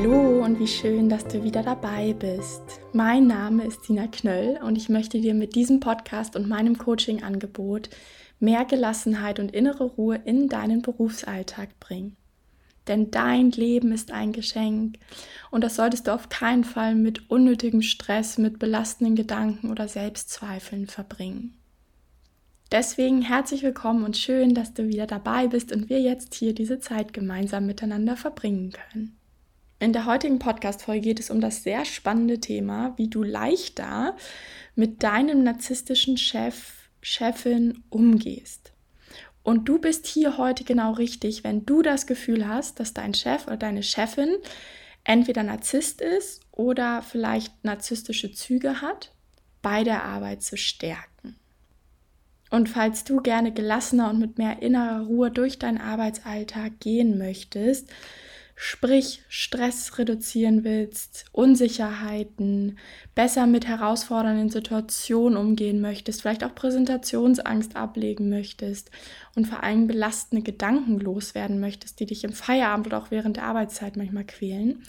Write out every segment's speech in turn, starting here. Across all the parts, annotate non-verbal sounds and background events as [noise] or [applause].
Hallo und wie schön, dass du wieder dabei bist. Mein Name ist Sina Knöll und ich möchte dir mit diesem Podcast und meinem Coaching-Angebot mehr Gelassenheit und innere Ruhe in deinen Berufsalltag bringen. Denn dein Leben ist ein Geschenk und das solltest du auf keinen Fall mit unnötigem Stress, mit belastenden Gedanken oder Selbstzweifeln verbringen. Deswegen herzlich willkommen und schön, dass du wieder dabei bist und wir jetzt hier diese Zeit gemeinsam miteinander verbringen können. In der heutigen Podcast-Folge geht es um das sehr spannende Thema, wie du leichter mit deinem narzisstischen Chef, Chefin umgehst. Und du bist hier heute genau richtig, wenn du das Gefühl hast, dass dein Chef oder deine Chefin entweder Narzisst ist oder vielleicht narzisstische Züge hat, bei der Arbeit zu stärken. Und falls du gerne gelassener und mit mehr innerer Ruhe durch deinen Arbeitsalltag gehen möchtest, sprich Stress reduzieren willst, Unsicherheiten, besser mit herausfordernden Situationen umgehen möchtest, vielleicht auch Präsentationsangst ablegen möchtest und vor allem belastende Gedanken loswerden möchtest, die dich im Feierabend oder auch während der Arbeitszeit manchmal quälen,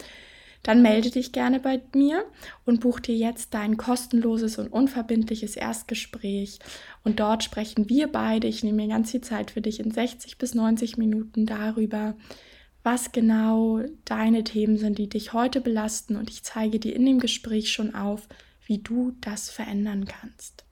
dann melde dich gerne bei mir und buch dir jetzt dein kostenloses und unverbindliches Erstgespräch. Und dort sprechen wir beide, ich nehme mir ganz viel Zeit für dich in 60 bis 90 Minuten darüber, was genau deine Themen sind, die dich heute belasten und ich zeige dir in dem Gespräch schon auf, wie du das verändern kannst.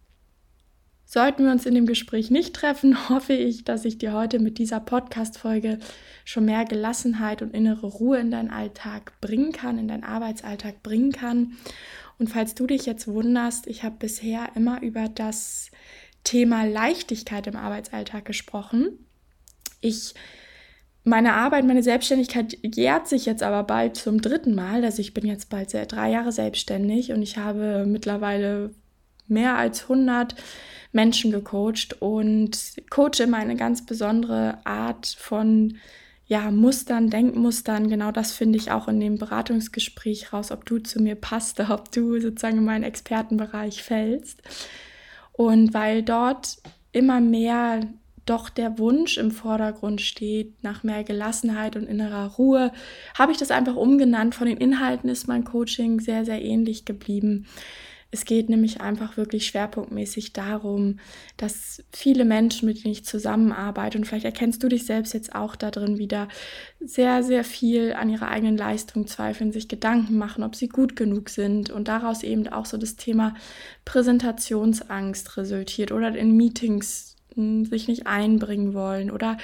Sollten wir uns in dem Gespräch nicht treffen, [laughs] hoffe ich, dass ich dir heute mit dieser Podcast-Folge schon mehr Gelassenheit und innere Ruhe in deinen Alltag bringen kann, in deinen Arbeitsalltag bringen kann. Und falls du dich jetzt wunderst, ich habe bisher immer über das Thema Leichtigkeit im Arbeitsalltag gesprochen. Ich meine Arbeit, meine Selbstständigkeit jährt sich jetzt aber bald zum dritten Mal. Also ich bin jetzt bald drei Jahre selbstständig und ich habe mittlerweile mehr als 100 Menschen gecoacht und coache immer eine ganz besondere Art von ja, Mustern, Denkmustern. Genau das finde ich auch in dem Beratungsgespräch raus, ob du zu mir passt, ob du sozusagen in meinen Expertenbereich fällst. Und weil dort immer mehr doch der Wunsch im Vordergrund steht nach mehr Gelassenheit und innerer Ruhe, habe ich das einfach umgenannt. Von den Inhalten ist mein Coaching sehr, sehr ähnlich geblieben. Es geht nämlich einfach wirklich schwerpunktmäßig darum, dass viele Menschen, mit denen ich zusammenarbeite, und vielleicht erkennst du dich selbst jetzt auch da drin wieder, sehr, sehr viel an ihrer eigenen Leistung zweifeln, sich Gedanken machen, ob sie gut genug sind und daraus eben auch so das Thema Präsentationsangst resultiert oder in Meetings sich nicht einbringen wollen oder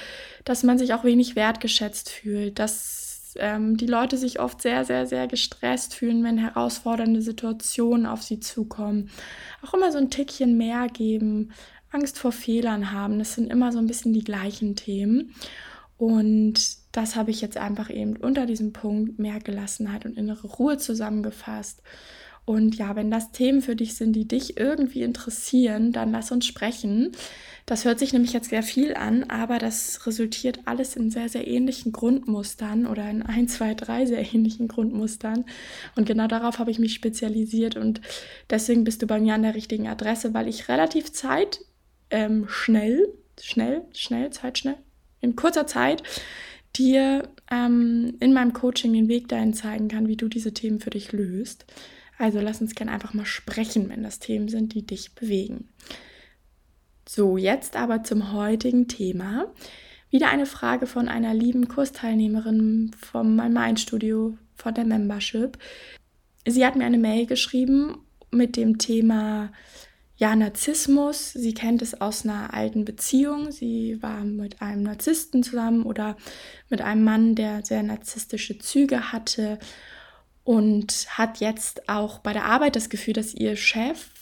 dass man sich auch wenig wertgeschätzt fühlt, dass ähm, die Leute sich oft sehr, sehr, sehr gestresst fühlen, wenn herausfordernde Situationen auf sie zukommen. Auch immer so ein Tickchen mehr geben, Angst vor Fehlern haben. Das sind immer so ein bisschen die gleichen Themen. Und das habe ich jetzt einfach eben unter diesem Punkt mehr Gelassenheit und innere Ruhe zusammengefasst. Und ja, wenn das Themen für dich sind, die dich irgendwie interessieren, dann lass uns sprechen. Das hört sich nämlich jetzt sehr viel an, aber das resultiert alles in sehr, sehr ähnlichen Grundmustern oder in ein, zwei, drei sehr ähnlichen Grundmustern. Und genau darauf habe ich mich spezialisiert und deswegen bist du bei mir an der richtigen Adresse, weil ich relativ Zeit ähm, schnell, schnell, schnell, Zeit schnell, in kurzer Zeit dir ähm, in meinem Coaching den Weg dahin zeigen kann, wie du diese Themen für dich löst. Also lass uns gerne einfach mal sprechen, wenn das Themen sind, die dich bewegen. So, jetzt aber zum heutigen Thema. Wieder eine Frage von einer lieben Kursteilnehmerin vom My Mind Studio von der Membership. Sie hat mir eine Mail geschrieben mit dem Thema ja, Narzissmus. Sie kennt es aus einer alten Beziehung. Sie war mit einem Narzissten zusammen oder mit einem Mann, der sehr narzisstische Züge hatte und hat jetzt auch bei der Arbeit das Gefühl, dass ihr Chef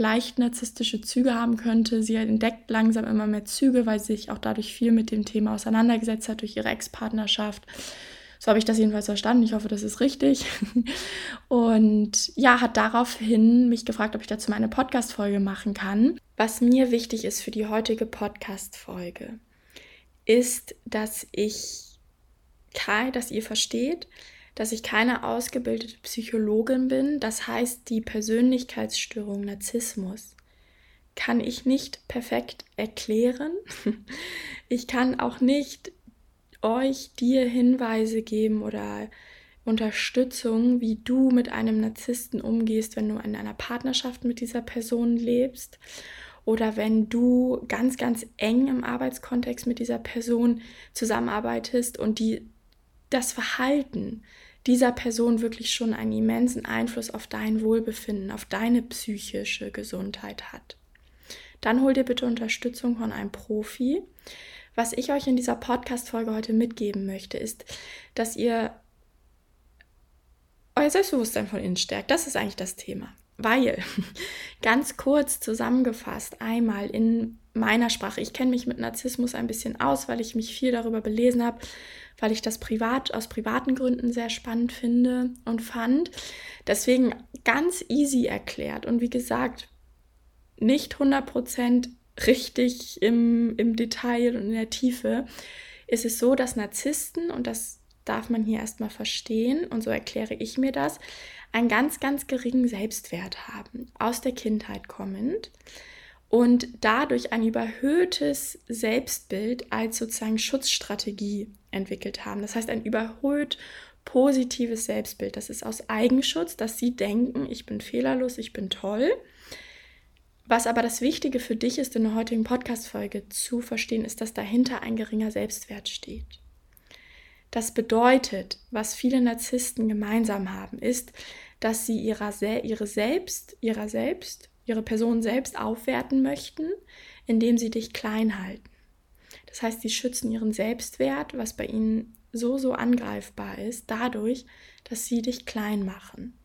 leicht narzisstische Züge haben könnte. Sie entdeckt langsam immer mehr Züge, weil sie sich auch dadurch viel mit dem Thema auseinandergesetzt hat durch ihre Ex-Partnerschaft. So habe ich das jedenfalls verstanden. Ich hoffe, das ist richtig. [laughs] Und ja, hat daraufhin mich gefragt, ob ich dazu meine Podcast-Folge machen kann. Was mir wichtig ist für die heutige Podcast-Folge, ist, dass ich, dass ihr versteht, dass ich keine ausgebildete Psychologin bin. Das heißt, die Persönlichkeitsstörung Narzissmus kann ich nicht perfekt erklären. [laughs] Ich kann auch nicht euch dir Hinweise geben oder Unterstützung, wie du mit einem Narzissten umgehst, wenn du in einer Partnerschaft mit dieser Person lebst oder wenn du ganz, ganz eng im Arbeitskontext mit dieser Person zusammenarbeitest und die das Verhalten dieser Person wirklich schon einen immensen Einfluss auf dein Wohlbefinden, auf deine psychische Gesundheit hat. Dann hol dir bitte Unterstützung von einem Profi. Was ich euch in dieser Podcast-Folge heute mitgeben möchte, ist, dass ihr euer Selbstbewusstsein von innen stärkt. Das ist eigentlich das Thema. Weil, [laughs] ganz kurz zusammengefasst, einmal in meiner Sprache, ich kenne mich mit Narzissmus ein bisschen aus, weil ich mich viel darüber belesen habe, weil ich das privat aus privaten Gründen sehr spannend finde und fand. Deswegen ganz easy erklärt und wie gesagt, nicht 100% richtig im, im Detail und in der Tiefe, ist es so, dass Narzissten, und das darf man hier erstmal verstehen, und so erkläre ich mir das, einen ganz, ganz geringen Selbstwert haben, aus der Kindheit kommend und dadurch ein überhöhtes Selbstbild als sozusagen Schutzstrategie entwickelt haben. Das heißt, ein überhöht positives Selbstbild. Das ist aus Eigenschutz, dass sie denken, ich bin fehlerlos, ich bin toll was aber das Wichtige für dich ist in der heutigen Podcast-Folge zu verstehen, ist, dass dahinter ein geringer Selbstwert steht. Das bedeutet, was viele Narzissten gemeinsam haben, ist, dass sie ihrer, ihre selbst, ihrer selbst, ihre Person selbst aufwerten möchten, indem sie dich klein halten. Das heißt, sie schützen ihren Selbstwert, was bei ihnen so, so angreifbar ist, dadurch, dass sie dich klein machen.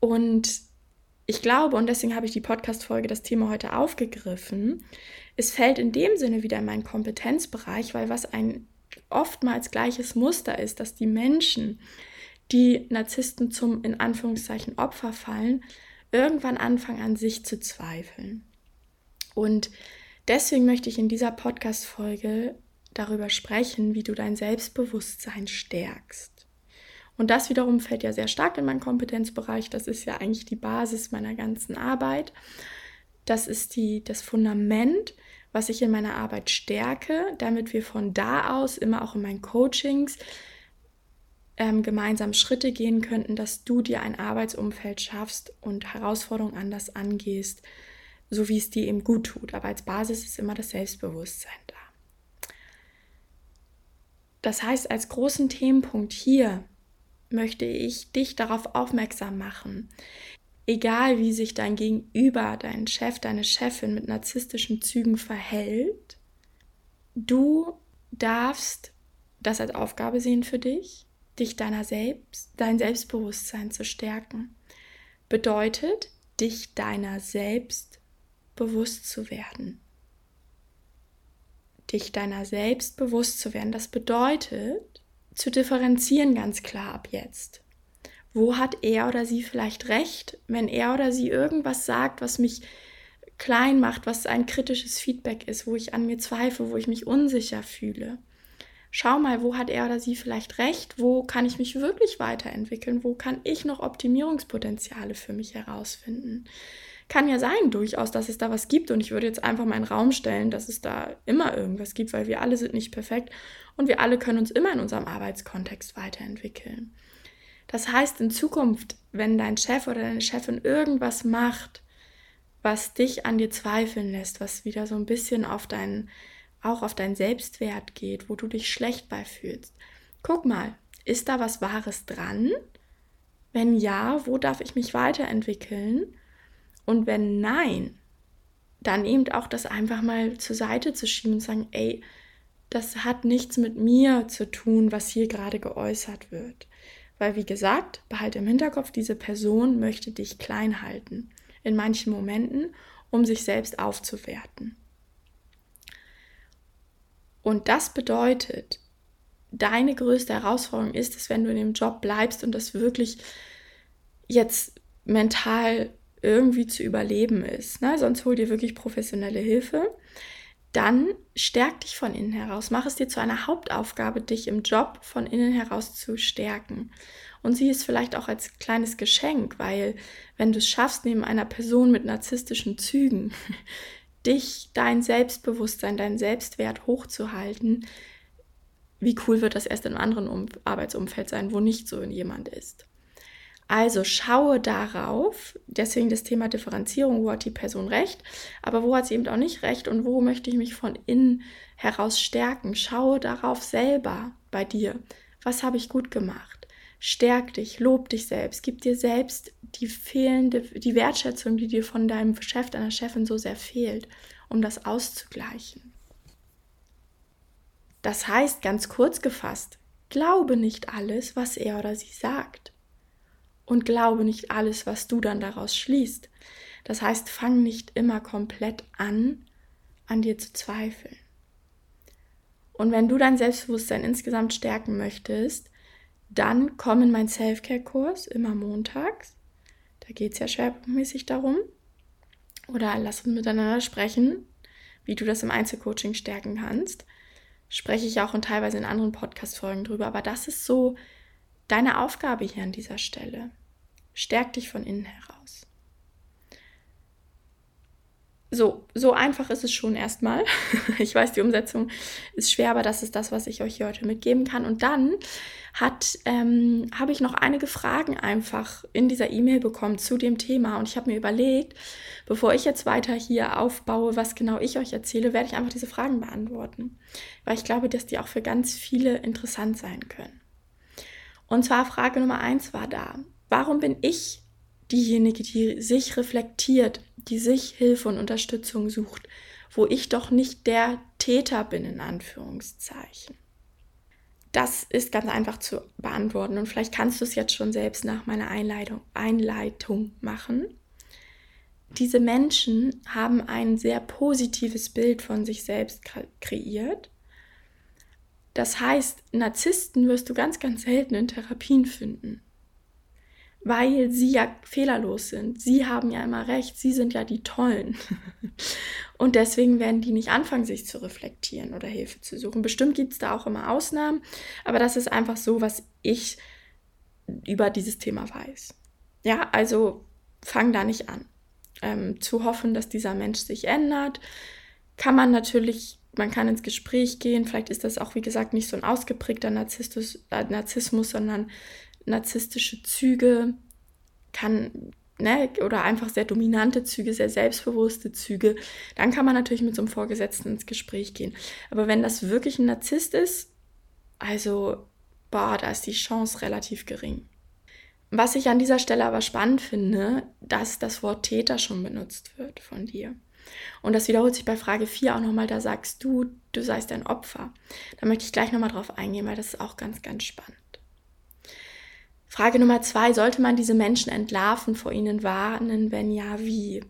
Und ich glaube, und deswegen habe ich die Podcast-Folge das Thema heute aufgegriffen, es fällt in dem Sinne wieder in meinen Kompetenzbereich, weil was ein oftmals gleiches Muster ist, dass die Menschen, die Narzissten zum in Anführungszeichen Opfer fallen, irgendwann anfangen an sich zu zweifeln. Und deswegen möchte ich in dieser Podcast-Folge darüber sprechen, wie du dein Selbstbewusstsein stärkst. Und das wiederum fällt ja sehr stark in meinen Kompetenzbereich. Das ist ja eigentlich die Basis meiner ganzen Arbeit. Das ist die, das Fundament, was ich in meiner Arbeit stärke, damit wir von da aus immer auch in meinen Coachings ähm, gemeinsam Schritte gehen könnten, dass du dir ein Arbeitsumfeld schaffst und Herausforderungen anders angehst, so wie es dir eben gut tut. Aber als Basis ist immer das Selbstbewusstsein da. Das heißt, als großen Themenpunkt hier möchte ich dich darauf aufmerksam machen. Egal wie sich dein Gegenüber, dein Chef, deine Chefin mit narzisstischen Zügen verhält, du darfst das als Aufgabe sehen für dich, dich deiner selbst, dein Selbstbewusstsein zu stärken. Bedeutet, dich deiner selbst bewusst zu werden. Dich deiner selbst bewusst zu werden. Das bedeutet, zu differenzieren ganz klar ab jetzt. Wo hat er oder sie vielleicht recht, wenn er oder sie irgendwas sagt, was mich klein macht, was ein kritisches Feedback ist, wo ich an mir zweifle, wo ich mich unsicher fühle. Schau mal, wo hat er oder sie vielleicht recht, wo kann ich mich wirklich weiterentwickeln, wo kann ich noch Optimierungspotenziale für mich herausfinden. Kann ja sein, durchaus, dass es da was gibt und ich würde jetzt einfach mal in Raum stellen, dass es da immer irgendwas gibt, weil wir alle sind nicht perfekt und wir alle können uns immer in unserem Arbeitskontext weiterentwickeln. Das heißt, in Zukunft, wenn dein Chef oder deine Chefin irgendwas macht, was dich an dir zweifeln lässt, was wieder so ein bisschen auf deinen, auch auf deinen Selbstwert geht, wo du dich schlecht bei fühlst. Guck mal, ist da was Wahres dran? Wenn ja, wo darf ich mich weiterentwickeln? Und wenn nein, dann eben auch das einfach mal zur Seite zu schieben und sagen, ey, das hat nichts mit mir zu tun, was hier gerade geäußert wird. Weil, wie gesagt, behalte im Hinterkopf, diese Person möchte dich klein halten. In manchen Momenten, um sich selbst aufzuwerten. Und das bedeutet, deine größte Herausforderung ist es, wenn du in dem Job bleibst und das wirklich jetzt mental irgendwie zu überleben ist. Ne? Sonst hol dir wirklich professionelle Hilfe. Dann stärk dich von innen heraus. Mach es dir zu einer Hauptaufgabe, dich im Job von innen heraus zu stärken. Und sieh es vielleicht auch als kleines Geschenk, weil wenn du es schaffst, neben einer Person mit narzisstischen Zügen, [laughs] dich, dein Selbstbewusstsein, deinen Selbstwert hochzuhalten, wie cool wird das erst in einem anderen um Arbeitsumfeld sein, wo nicht so jemand ist. Also schaue darauf, deswegen das Thema Differenzierung, wo hat die Person recht, aber wo hat sie eben auch nicht recht und wo möchte ich mich von innen heraus stärken. Schaue darauf selber bei dir. Was habe ich gut gemacht? Stärk dich, lob dich selbst, gib dir selbst die fehlende, die Wertschätzung, die dir von deinem Chef, deiner Chefin so sehr fehlt, um das auszugleichen. Das heißt, ganz kurz gefasst, glaube nicht alles, was er oder sie sagt und glaube nicht alles, was du dann daraus schließt. Das heißt, fang nicht immer komplett an, an dir zu zweifeln. Und wenn du dein Selbstbewusstsein insgesamt stärken möchtest, dann komm in meinen Self-Care-Kurs immer montags. Da geht es ja schwerpunktmäßig darum. Oder lass uns miteinander sprechen, wie du das im Einzelcoaching stärken kannst. Spreche ich auch und teilweise in anderen Podcast-Folgen drüber. Aber das ist so deine Aufgabe hier an dieser Stelle. Stärk dich von innen heraus. So, so einfach ist es schon erstmal. [laughs] Ich weiß, die Umsetzung ist schwer, aber das ist das, was ich euch hier heute mitgeben kann. Und dann ähm, habe ich noch einige Fragen einfach in dieser E-Mail bekommen zu dem Thema. Und ich habe mir überlegt, bevor ich jetzt weiter hier aufbaue, was genau ich euch erzähle, werde ich einfach diese Fragen beantworten. Weil ich glaube, dass die auch für ganz viele interessant sein können. Und zwar Frage Nummer eins war da. Warum bin ich diejenige, die sich reflektiert, die sich Hilfe und Unterstützung sucht, wo ich doch nicht der Täter bin, in Anführungszeichen? Das ist ganz einfach zu beantworten und vielleicht kannst du es jetzt schon selbst nach meiner Einleitung, Einleitung machen. Diese Menschen haben ein sehr positives Bild von sich selbst kreiert. Das heißt, Narzissten wirst du ganz, ganz selten in Therapien finden weil sie ja fehlerlos sind. Sie haben ja immer recht, sie sind ja die Tollen. [laughs] Und deswegen werden die nicht anfangen, sich zu reflektieren oder Hilfe zu suchen. Bestimmt gibt es da auch immer Ausnahmen, aber das ist einfach so, was ich über dieses Thema weiß. Ja, also fang da nicht an. Ähm, zu hoffen, dass dieser Mensch sich ändert, kann man natürlich, man kann ins Gespräch gehen. Vielleicht ist das auch, wie gesagt, nicht so ein ausgeprägter Narzissmus, äh, Narzissmus sondern narzisstische Züge, kann, ne, oder einfach sehr dominante Züge, sehr selbstbewusste Züge, dann kann man natürlich mit so einem Vorgesetzten ins Gespräch gehen. Aber wenn das wirklich ein Narzisst ist, also, boah, da ist die Chance relativ gering. Was ich an dieser Stelle aber spannend finde, dass das Wort Täter schon benutzt wird von dir. Und das wiederholt sich bei Frage 4 auch nochmal, da sagst du, du seist ein Opfer. Da möchte ich gleich nochmal drauf eingehen, weil das ist auch ganz, ganz spannend. Frage Nummer zwei, sollte man diese Menschen entlarven, vor ihnen warnen? Wenn ja, wie?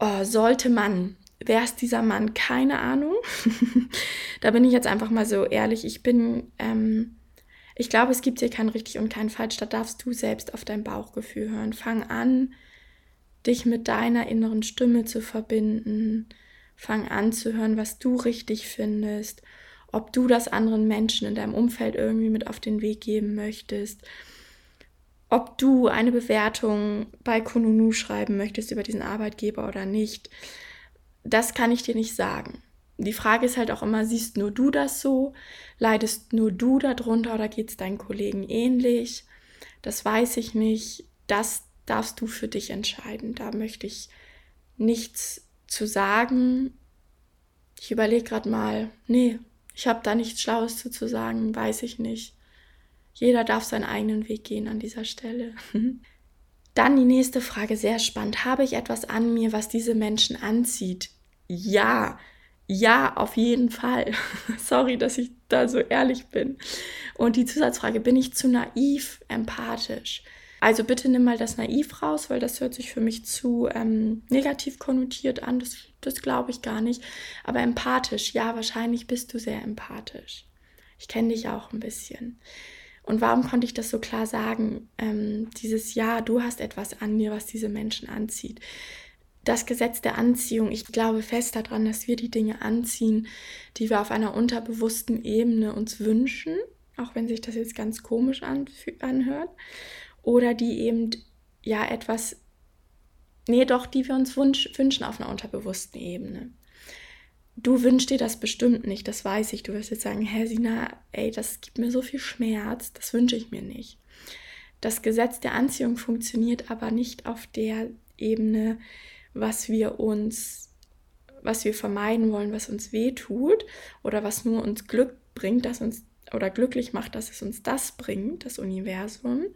Oh, sollte man? Wer ist dieser Mann? Keine Ahnung. [laughs] da bin ich jetzt einfach mal so ehrlich. Ich bin, ähm, ich glaube, es gibt hier kein richtig und kein falsch. Da darfst du selbst auf dein Bauchgefühl hören. Fang an, dich mit deiner inneren Stimme zu verbinden. Fang an zu hören, was du richtig findest ob du das anderen Menschen in deinem Umfeld irgendwie mit auf den Weg geben möchtest, ob du eine Bewertung bei Kununu schreiben möchtest über diesen Arbeitgeber oder nicht, das kann ich dir nicht sagen. Die Frage ist halt auch immer, siehst nur du das so? Leidest nur du darunter oder geht es deinen Kollegen ähnlich? Das weiß ich nicht. Das darfst du für dich entscheiden. Da möchte ich nichts zu sagen. Ich überlege gerade mal, nee, ich habe da nichts Schlaues zu, zu sagen, weiß ich nicht. Jeder darf seinen eigenen Weg gehen an dieser Stelle. [laughs] Dann die nächste Frage, sehr spannend. Habe ich etwas an mir, was diese Menschen anzieht? Ja, ja, auf jeden Fall. [laughs] Sorry, dass ich da so ehrlich bin. Und die Zusatzfrage, bin ich zu naiv, empathisch? Also bitte nimm mal das naiv raus, weil das hört sich für mich zu ähm, negativ konnotiert an. Das, das glaube ich gar nicht. Aber empathisch, ja, wahrscheinlich bist du sehr empathisch. Ich kenne dich auch ein bisschen. Und warum konnte ich das so klar sagen? Ähm, dieses Ja, du hast etwas an mir, was diese Menschen anzieht. Das Gesetz der Anziehung, ich glaube fest daran, dass wir die Dinge anziehen, die wir auf einer unterbewussten Ebene uns wünschen, auch wenn sich das jetzt ganz komisch anhört oder die eben ja etwas, nee, doch, die wir uns wunsch, wünschen auf einer unterbewussten Ebene. du wünschst dir das bestimmt nicht, das weiß ich. Du wirst jetzt sagen, Herr Sina, ey, das gibt mir so viel Schmerz, das wünsche ich mir nicht. Das Gesetz der Anziehung funktioniert aber nicht auf der Ebene, was wir uns, was wir vermeiden wollen, was uns weh tut oder was nur uns Glück bringt, dass uns oder glücklich macht, dass es uns das bringt, das Universum,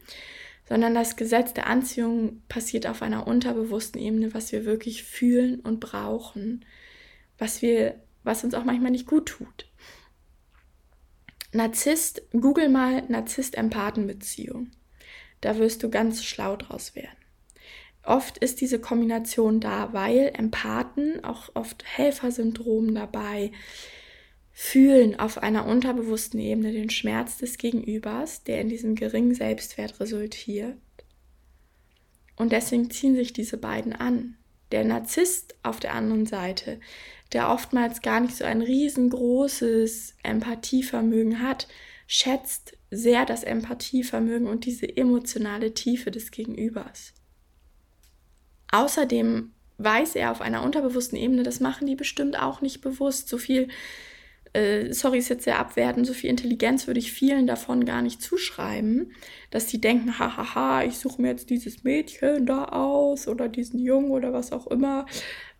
sondern das Gesetz der Anziehung passiert auf einer unterbewussten Ebene, was wir wirklich fühlen und brauchen, was wir, was uns auch manchmal nicht gut tut. Narzisst, google mal Narzisst-Empathen-Beziehung. Da wirst du ganz schlau draus werden. Oft ist diese Kombination da, weil Empathen, auch oft Helfersyndrom dabei, fühlen auf einer unterbewussten Ebene den Schmerz des Gegenübers, der in diesem geringen Selbstwert resultiert. Und deswegen ziehen sich diese beiden an. Der Narzisst auf der anderen Seite, der oftmals gar nicht so ein riesengroßes Empathievermögen hat, schätzt sehr das Empathievermögen und diese emotionale Tiefe des Gegenübers. Außerdem weiß er auf einer unterbewussten Ebene, das machen die bestimmt auch nicht bewusst, so viel äh, sorry, ist jetzt sehr abwertend, so viel Intelligenz würde ich vielen davon gar nicht zuschreiben, dass die denken, hahaha, ich suche mir jetzt dieses Mädchen da aus oder diesen Jungen oder was auch immer,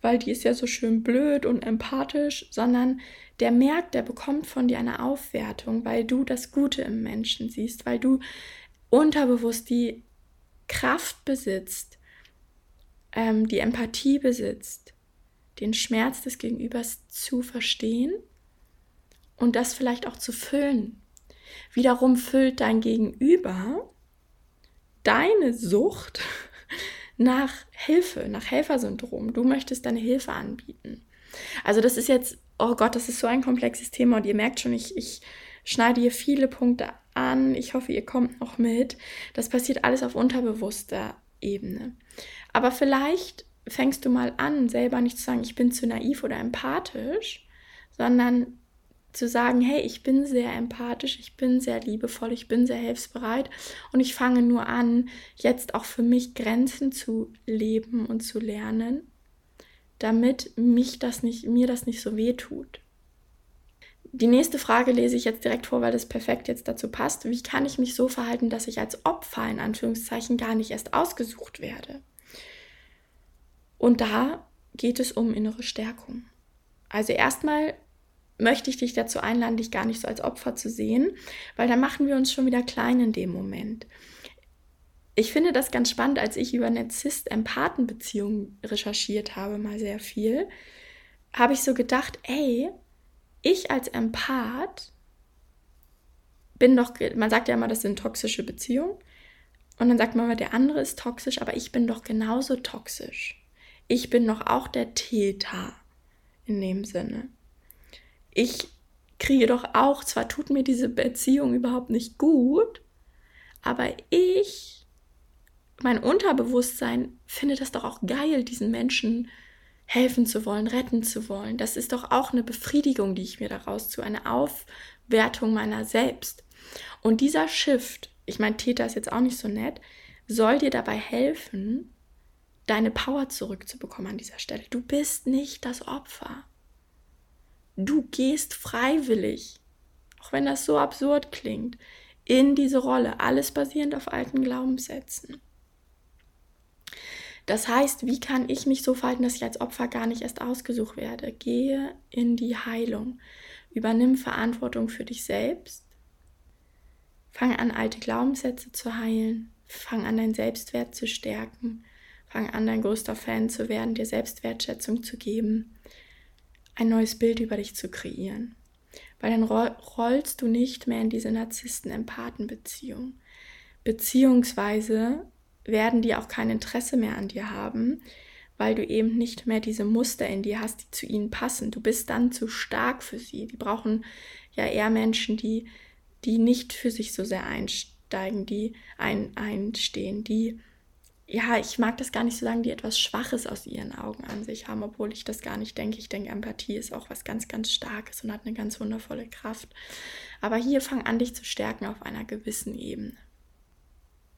weil die ist ja so schön blöd und empathisch, sondern der merkt, der bekommt von dir eine Aufwertung, weil du das Gute im Menschen siehst, weil du unterbewusst die Kraft besitzt, ähm, die Empathie besitzt, den Schmerz des Gegenübers zu verstehen und das vielleicht auch zu füllen. Wiederum füllt dein Gegenüber deine Sucht [laughs] nach Hilfe, nach Helfersyndrom. Du möchtest deine Hilfe anbieten. Also das ist jetzt, oh Gott, das ist so ein komplexes Thema und ihr merkt schon, ich, ich schneide hier viele Punkte an. Ich hoffe, ihr kommt noch mit. Das passiert alles auf unterbewusster Ebene. Aber vielleicht fängst du mal an, selber nicht zu sagen, ich bin zu naiv oder empathisch, sondern zu sagen, hey, ich bin sehr empathisch, ich bin sehr liebevoll, ich bin sehr hilfsbereit und ich fange nur an, jetzt auch für mich Grenzen zu leben und zu lernen, damit mich das nicht, mir das nicht so weh tut. Die nächste Frage lese ich jetzt direkt vor, weil das perfekt jetzt dazu passt. Wie kann ich mich so verhalten, dass ich als Opfer in Anführungszeichen gar nicht erst ausgesucht werde? Und da geht es um innere Stärkung. Also erstmal möchte ich dich dazu einladen, dich gar nicht so als Opfer zu sehen, weil dann machen wir uns schon wieder klein in dem Moment. Ich finde das ganz spannend, als ich über Narzisst-Empathen-Beziehungen recherchiert habe, mal sehr viel, habe ich so gedacht, ey, ich als Empath bin doch, man sagt ja immer, das sind toxische Beziehungen. Und dann sagt man immer, der andere ist toxisch, aber ich bin doch genauso toxisch. Ich bin doch auch der Täter in dem Sinne ich kriege doch auch, zwar tut mir diese Beziehung überhaupt nicht gut, aber ich, mein Unterbewusstsein, finde das doch auch geil, diesen Menschen helfen zu wollen, retten zu wollen. Das ist doch auch eine Befriedigung, die ich mir daraus tue, eine Aufwertung meiner selbst. Und dieser Shift, ich meine, Täter ist jetzt auch nicht so nett, soll dir dabei helfen, deine Power zurückzubekommen an dieser Stelle. Du bist nicht das Opfer. Du gehst freiwillig, auch wenn das so absurd klingt, in diese Rolle, alles basierend auf alten Glaubenssätzen. Das heißt, wie kann ich mich so verhalten, dass ich als Opfer gar nicht erst ausgesucht werde? Gehe in die Heilung. Übernimm Verantwortung für dich selbst. Fang an, alte Glaubenssätze zu heilen. Fang an, deinen Selbstwert zu stärken. Fang an, dein größter Fan zu werden, dir Selbstwertschätzung zu geben ein neues Bild über dich zu kreieren. Weil dann rollst du nicht mehr in diese Narzissten-Empathen-Beziehung. Beziehungsweise werden die auch kein Interesse mehr an dir haben, weil du eben nicht mehr diese Muster in dir hast, die zu ihnen passen. Du bist dann zu stark für sie. Die brauchen ja eher Menschen, die, die nicht für sich so sehr einsteigen, die ein, einstehen, die ja, ich mag das gar nicht so sagen, die etwas Schwaches aus ihren Augen an sich haben, obwohl ich das gar nicht denke. Ich denke, Empathie ist auch was ganz, ganz Starkes und hat eine ganz wundervolle Kraft. Aber hier fang an, dich zu stärken auf einer gewissen Ebene.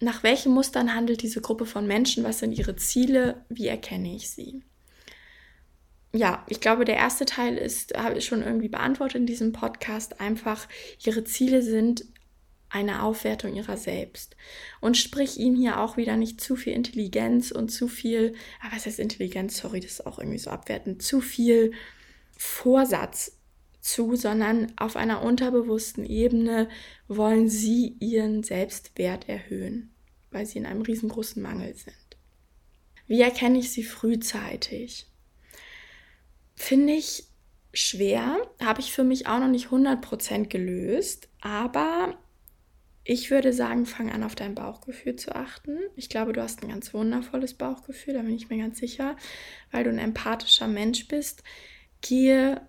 Nach welchen Mustern handelt diese Gruppe von Menschen? Was sind ihre Ziele? Wie erkenne ich sie? ja, ich glaube, der erste Teil ist, habe ich schon irgendwie beantwortet in diesem Podcast. Einfach, ihre Ziele sind eine Aufwertung ihrer selbst. Und sprich ihnen hier auch wieder nicht zu viel Intelligenz und zu viel, aber ah, was heißt Intelligenz? Sorry, das ist auch irgendwie so abwertend, zu viel Vorsatz zu, sondern auf einer unterbewussten Ebene wollen sie ihren Selbstwert erhöhen, weil sie in einem riesengroßen Mangel sind. Wie erkenne ich sie frühzeitig? Finde ich schwer, habe ich für mich auch noch nicht 100% gelöst, aber ich würde sagen, fang an, auf dein Bauchgefühl zu achten. Ich glaube, du hast ein ganz wundervolles Bauchgefühl, da bin ich mir ganz sicher, weil du ein empathischer Mensch bist. Gehe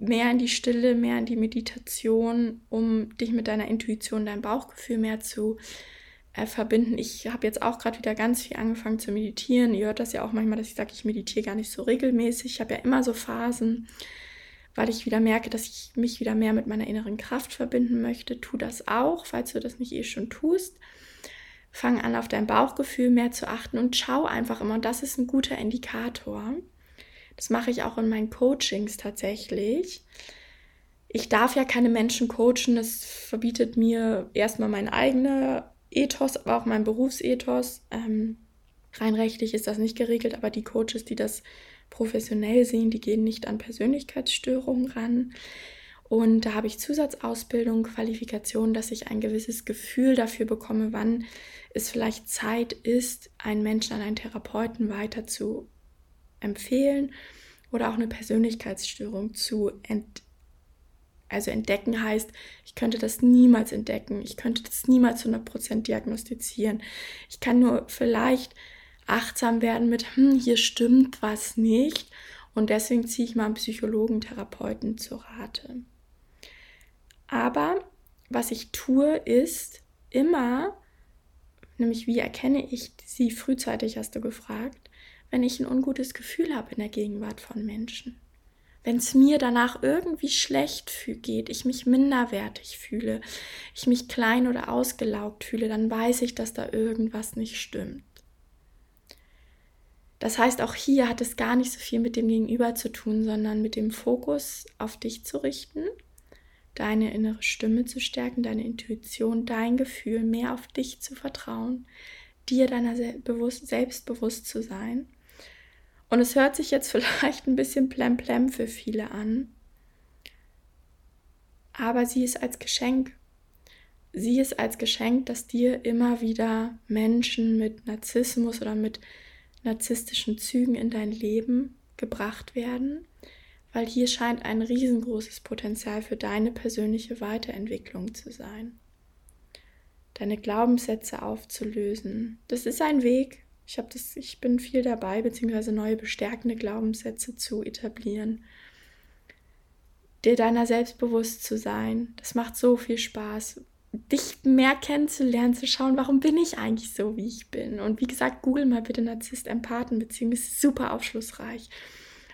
mehr in die Stille, mehr in die Meditation, um dich mit deiner Intuition, deinem Bauchgefühl mehr zu äh, verbinden. Ich habe jetzt auch gerade wieder ganz viel angefangen zu meditieren. Ihr hört das ja auch manchmal, dass ich sage, ich meditiere gar nicht so regelmäßig. Ich habe ja immer so Phasen, weil ich wieder merke, dass ich mich wieder mehr mit meiner inneren Kraft verbinden möchte. Tu das auch, falls du das nicht eh schon tust. Fang an, auf dein Bauchgefühl mehr zu achten und schau einfach immer. Und das ist ein guter Indikator. Das mache ich auch in meinen Coachings tatsächlich. Ich darf ja keine Menschen coachen, das verbietet mir erstmal mein eigener Ethos, aber auch mein Berufsethos. Ähm, rein rechtlich ist das nicht geregelt, aber die Coaches, die das professionell sehen, die gehen nicht an Persönlichkeitsstörungen ran. Und da habe ich Zusatzausbildung, Qualifikation, dass ich ein gewisses Gefühl dafür bekomme, wann es vielleicht Zeit ist, einen Menschen an einen Therapeuten weiter zu empfehlen oder auch eine Persönlichkeitsstörung zu ent also entdecken heißt, ich könnte das niemals entdecken, ich könnte das niemals 100% diagnostizieren. Ich kann nur vielleicht achtsam werden mit, hm, hier stimmt was nicht und deswegen ziehe ich mal einen Psychologen, Therapeuten zu Rate. Aber was ich tue, ist immer, nämlich wie erkenne ich sie frühzeitig, hast du gefragt, wenn ich ein ungutes Gefühl habe in der Gegenwart von Menschen. Wenn es mir danach irgendwie schlecht geht, ich mich minderwertig fühle, ich mich klein oder ausgelaugt fühle, dann weiß ich, dass da irgendwas nicht stimmt. Das heißt, auch hier hat es gar nicht so viel mit dem Gegenüber zu tun, sondern mit dem Fokus auf dich zu richten, deine innere Stimme zu stärken, deine Intuition, dein Gefühl, mehr auf dich zu vertrauen, dir deiner selbst bewusst zu sein und es hört sich jetzt [laughs] vielleicht ein bisschen plemplem für viele an, aber sie ist als Geschenk. Sie ist als Geschenk, dass dir immer wieder Menschen mit Narzissmus oder mit narzisstischen Zügen in dein Leben gebracht werden, weil hier scheint ein riesengroßes Potenzial für deine persönliche Weiterentwicklung zu sein. Deine Glaubenssätze aufzulösen. Das ist ein Weg, ich das, ich bin viel dabei, beziehungsweise neue bestärkende Glaubenssätze zu etablieren. Dir deiner selbst bewusst zu sein, das macht so viel Spaß. Dich mehr kennenzulernen, zu schauen, warum bin ich eigentlich so, wie ich bin. Und wie gesagt, google mal bitte Narzisst-Empathen-Beziehung, ist super aufschlussreich.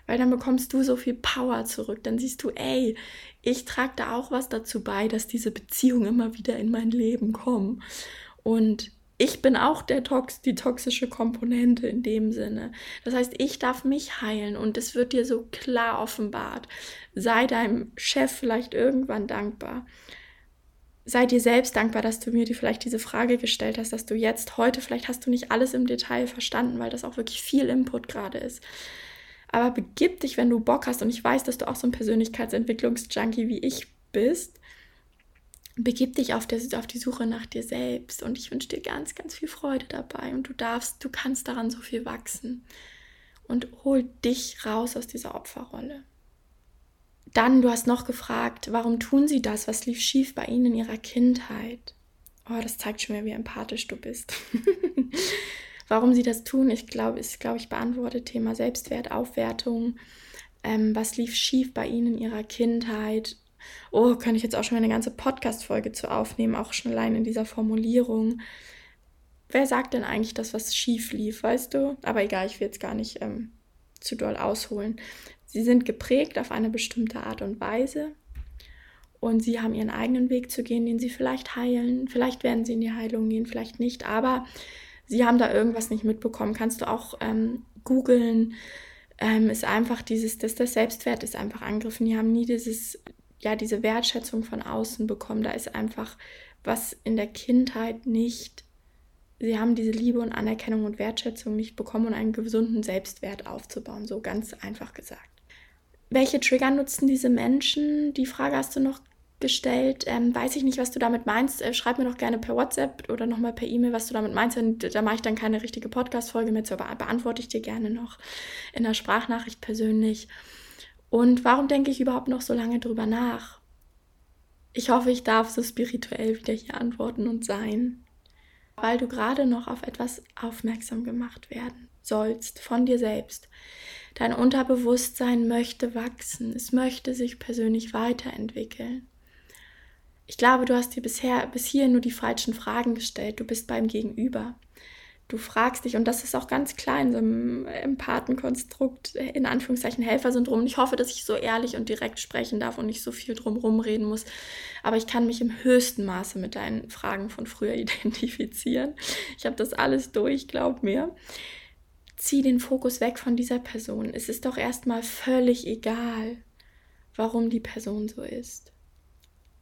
Weil dann bekommst du so viel Power zurück. Dann siehst du, ey, ich trage da auch was dazu bei, dass diese Beziehungen immer wieder in mein Leben kommen. Und ich bin auch der Tox, die toxische Komponente in dem Sinne. Das heißt, ich darf mich heilen und es wird dir so klar offenbart. Sei deinem Chef vielleicht irgendwann dankbar. Sei dir selbst dankbar, dass du mir die, vielleicht diese Frage gestellt hast, dass du jetzt heute, vielleicht hast du nicht alles im Detail verstanden, weil das auch wirklich viel Input gerade ist. Aber begib dich, wenn du Bock hast, und ich weiß, dass du auch so ein Persönlichkeitsentwicklungsjunkie wie ich bist, begib dich auf, der, auf die Suche nach dir selbst. Und ich wünsche dir ganz, ganz viel Freude dabei. Und du darfst, du kannst daran so viel wachsen. Und hol dich raus aus dieser Opferrolle. Dann, du hast noch gefragt, warum tun sie das? Was lief schief bei ihnen in ihrer Kindheit? Oh, das zeigt schon mehr, wie empathisch du bist. [laughs] warum sie das tun, ich glaube, ist, glaube ich, beantwortet Thema Selbstwert, Aufwertung. Ähm, was lief schief bei ihnen in ihrer Kindheit? oh, könnte ich jetzt auch schon eine ganze Podcast-Folge zu aufnehmen, auch schon allein in dieser Formulierung. Wer sagt denn eigentlich, dass was schief lief, weißt du? Aber egal, ich will jetzt gar nicht ähm, zu doll ausholen. Sie sind geprägt auf eine bestimmte Art und Weise und sie haben ihren eigenen Weg zu gehen, den sie vielleicht heilen. Vielleicht werden sie in die Heilung gehen, vielleicht nicht, aber sie haben da irgendwas nicht mitbekommen. Kannst du auch ähm, googeln, ähm, ist einfach dieses, dass der Selbstwert ist einfach angegriffen. Die haben nie dieses, ja, diese Wertschätzung von außen bekommen. Da ist einfach was in der Kindheit nicht, sie haben diese Liebe und Anerkennung und Wertschätzung nicht bekommen und einen gesunden Selbstwert aufzubauen, so ganz einfach gesagt. Welche Trigger nutzen diese Menschen? Die Frage hast du noch gestellt. Ähm, weiß ich nicht, was du damit meinst. Äh, schreib mir doch gerne per WhatsApp oder nochmal per E-Mail, was du damit meinst. Und da mache ich dann keine richtige Podcast-Folge mehr zu, aber beantworte ich dir gerne noch in der Sprachnachricht persönlich. Und warum denke ich überhaupt noch so lange drüber nach? Ich hoffe, ich darf so spirituell wieder hier antworten und sein, weil du gerade noch auf etwas aufmerksam gemacht werden sollst von dir selbst. Dein Unterbewusstsein möchte wachsen, es möchte sich persönlich weiterentwickeln. Ich glaube, du hast dir bisher bis hier nur die falschen Fragen gestellt. Du bist beim Gegenüber. Du fragst dich, und das ist auch ganz klein, so ein Empathenkonstrukt, in Anführungszeichen Helfersyndrom. Ich hoffe, dass ich so ehrlich und direkt sprechen darf und nicht so viel drumherum reden muss. Aber ich kann mich im höchsten Maße mit deinen Fragen von früher [laughs] identifizieren. Ich habe das alles durch, glaub mir. Zieh den Fokus weg von dieser Person. Es ist doch erstmal völlig egal, warum die Person so ist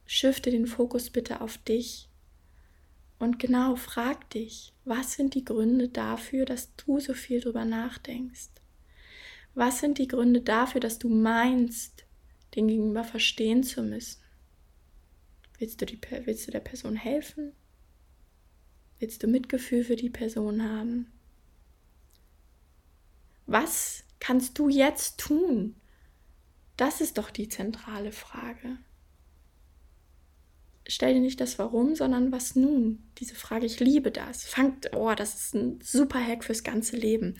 shifte den Fokus bitte auf dich. Und genau, frag dich, was sind die Gründe dafür, dass du so viel drüber nachdenkst? Was sind die Gründe dafür, dass du meinst, den Gegenüber verstehen zu müssen? Willst du, die, willst du der Person helfen? Willst du Mitgefühl für die Person haben? Was kannst du jetzt tun? Das ist doch die zentrale Frage stell dir nicht das Warum, sondern was nun? Diese Frage, ich liebe das. Fangt, oh, das ist ein super Hack fürs ganze Leben.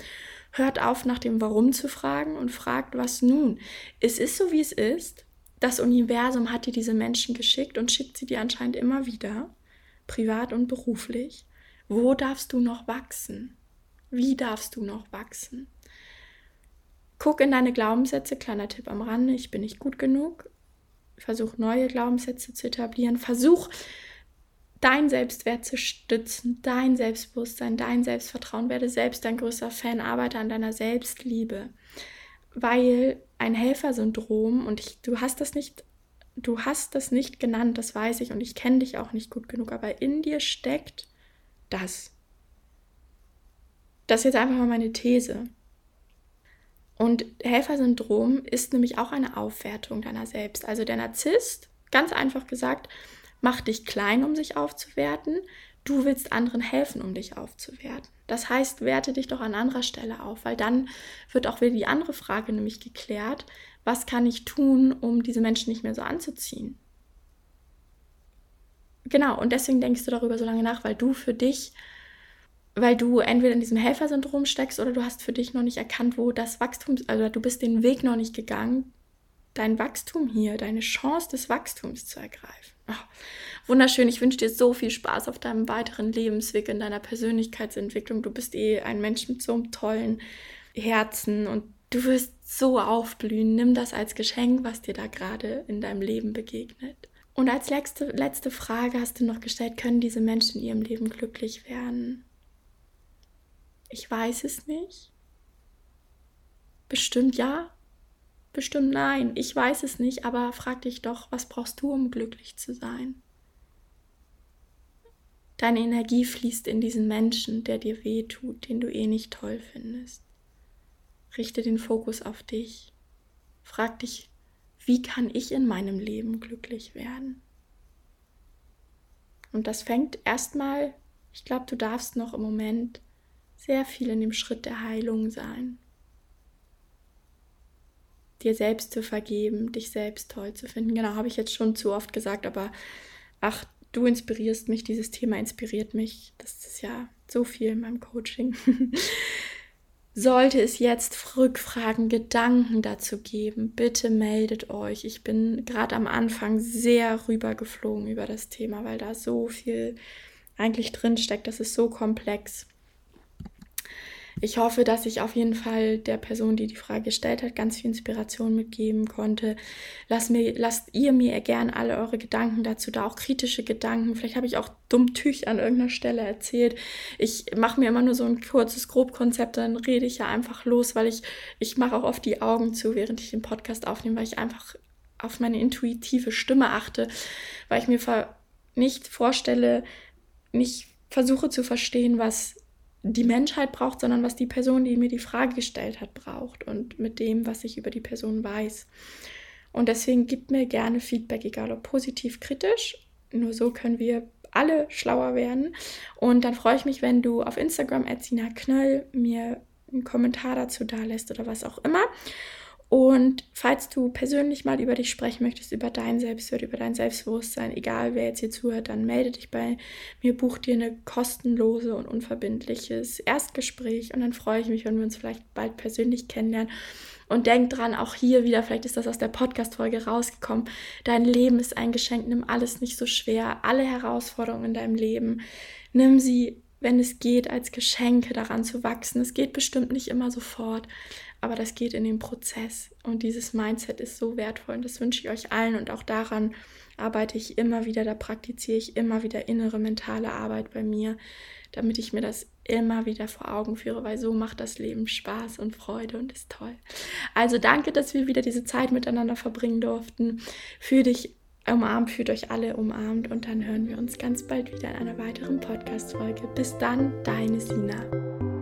Hört auf, nach dem Warum zu fragen und fragt, was nun? Es ist so, wie es ist. Das Universum hat dir diese Menschen geschickt und schickt sie dir anscheinend immer wieder, privat und beruflich. Wo darfst du noch wachsen? Wie darfst du noch wachsen? Guck in deine Glaubenssätze, kleiner Tipp am Rande, ich bin nicht gut genug, versuch neue Glaubenssätze zu etablieren, versuch dein Selbstwert zu stützen, dein Selbstbewusstsein, dein Selbstvertrauen, werde selbst dein größter Fan, arbeite an deiner Selbstliebe, weil ein Helfersyndrom und ich, du hast das nicht du hast das nicht genannt, das weiß ich und ich kenne dich auch nicht gut genug, aber in dir steckt das. Das ist jetzt einfach mal meine These. Und Helfersyndrom ist nämlich auch eine Aufwertung deiner selbst. Also der Narzisst, ganz einfach gesagt, macht dich klein, um sich aufzuwerten. Du willst anderen helfen, um dich aufzuwerten. Das heißt, werte dich doch an anderer Stelle auf, weil dann wird auch wieder die andere Frage nämlich geklärt, was kann ich tun, um diese Menschen nicht mehr so anzuziehen? Genau, und deswegen denkst du darüber so lange nach, weil du für dich weil du entweder in diesem Helfersyndrom steckst oder du hast für dich noch nicht erkannt, wo das Wachstum, also du bist den Weg noch nicht gegangen, dein Wachstum hier, deine Chance des Wachstums zu ergreifen. Oh, wunderschön, ich wünsche dir so viel Spaß auf deinem weiteren Lebensweg, in deiner Persönlichkeitsentwicklung. Du bist eh ein Mensch mit so einem tollen Herzen und du wirst so aufblühen. Nimm das als Geschenk, was dir da gerade in deinem Leben begegnet. Und als letzte, letzte Frage hast du noch gestellt, können diese Menschen in ihrem Leben glücklich werden? Ich weiß es nicht. Bestimmt ja, bestimmt nein. Ich weiß es nicht, aber frag dich doch, was brauchst du, um glücklich zu sein? Deine Energie fließt in diesen Menschen, der dir weh tut, den du eh nicht toll findest. Richte den Fokus auf dich. Frag dich, wie kann ich in meinem Leben glücklich werden? Und das fängt erstmal, ich glaube, du darfst noch im Moment sehr viel in dem Schritt der Heilung sein. Dir selbst zu vergeben, dich selbst toll zu finden. Genau, habe ich jetzt schon zu oft gesagt, aber ach, du inspirierst mich, dieses Thema inspiriert mich. Das ist ja so viel in meinem Coaching. [laughs] Sollte es jetzt Rückfragen, Gedanken dazu geben, bitte meldet euch. Ich bin gerade am Anfang sehr rübergeflogen über das Thema, weil da so viel eigentlich drin steckt. Das ist so komplex. Ich hoffe, dass ich auf jeden Fall der Person, die die Frage gestellt hat, ganz viel Inspiration mitgeben konnte. Lasst, mir, lasst ihr mir gern alle eure Gedanken dazu da, auch kritische Gedanken. Vielleicht habe ich auch dumm Tüch an irgendeiner Stelle erzählt. Ich mache mir immer nur so ein kurzes Grobkonzept, dann rede ich ja einfach los, weil ich, ich mache auch oft die Augen zu, während ich den Podcast aufnehme, weil ich einfach auf meine intuitive Stimme achte, weil ich mir nicht vorstelle, nicht versuche zu verstehen, was die Menschheit braucht, sondern was die Person, die mir die Frage gestellt hat, braucht und mit dem, was ich über die Person weiß. Und deswegen gib mir gerne Feedback, egal ob positiv, kritisch. Nur so können wir alle schlauer werden. Und dann freue ich mich, wenn du auf Instagram Knöll mir einen Kommentar dazu da lässt oder was auch immer. Und falls du persönlich mal über dich sprechen möchtest, über dein Selbstwert, über dein Selbstbewusstsein, egal wer jetzt hier zuhört, dann melde dich bei mir, buch dir eine kostenlose und unverbindliches Erstgespräch und dann freue ich mich, wenn wir uns vielleicht bald persönlich kennenlernen. Und denk dran, auch hier wieder, vielleicht ist das aus der Podcast-Folge rausgekommen. Dein Leben ist ein Geschenk, nimm alles nicht so schwer. Alle Herausforderungen in deinem Leben, nimm sie, wenn es geht, als Geschenke daran zu wachsen. Es geht bestimmt nicht immer sofort, aber das geht in den Prozess und dieses Mindset ist so wertvoll und das wünsche ich euch allen und auch daran arbeite ich immer wieder, da praktiziere ich immer wieder innere mentale Arbeit bei mir, damit ich mir das immer wieder vor Augen führe, weil so macht das Leben Spaß und Freude und ist toll. Also danke, dass wir wieder diese Zeit miteinander verbringen durften. Fühl dich umarmt, fühlt euch alle umarmt und dann hören wir uns ganz bald wieder in einer weiteren Podcast-Folge. Bis dann, deine Sina.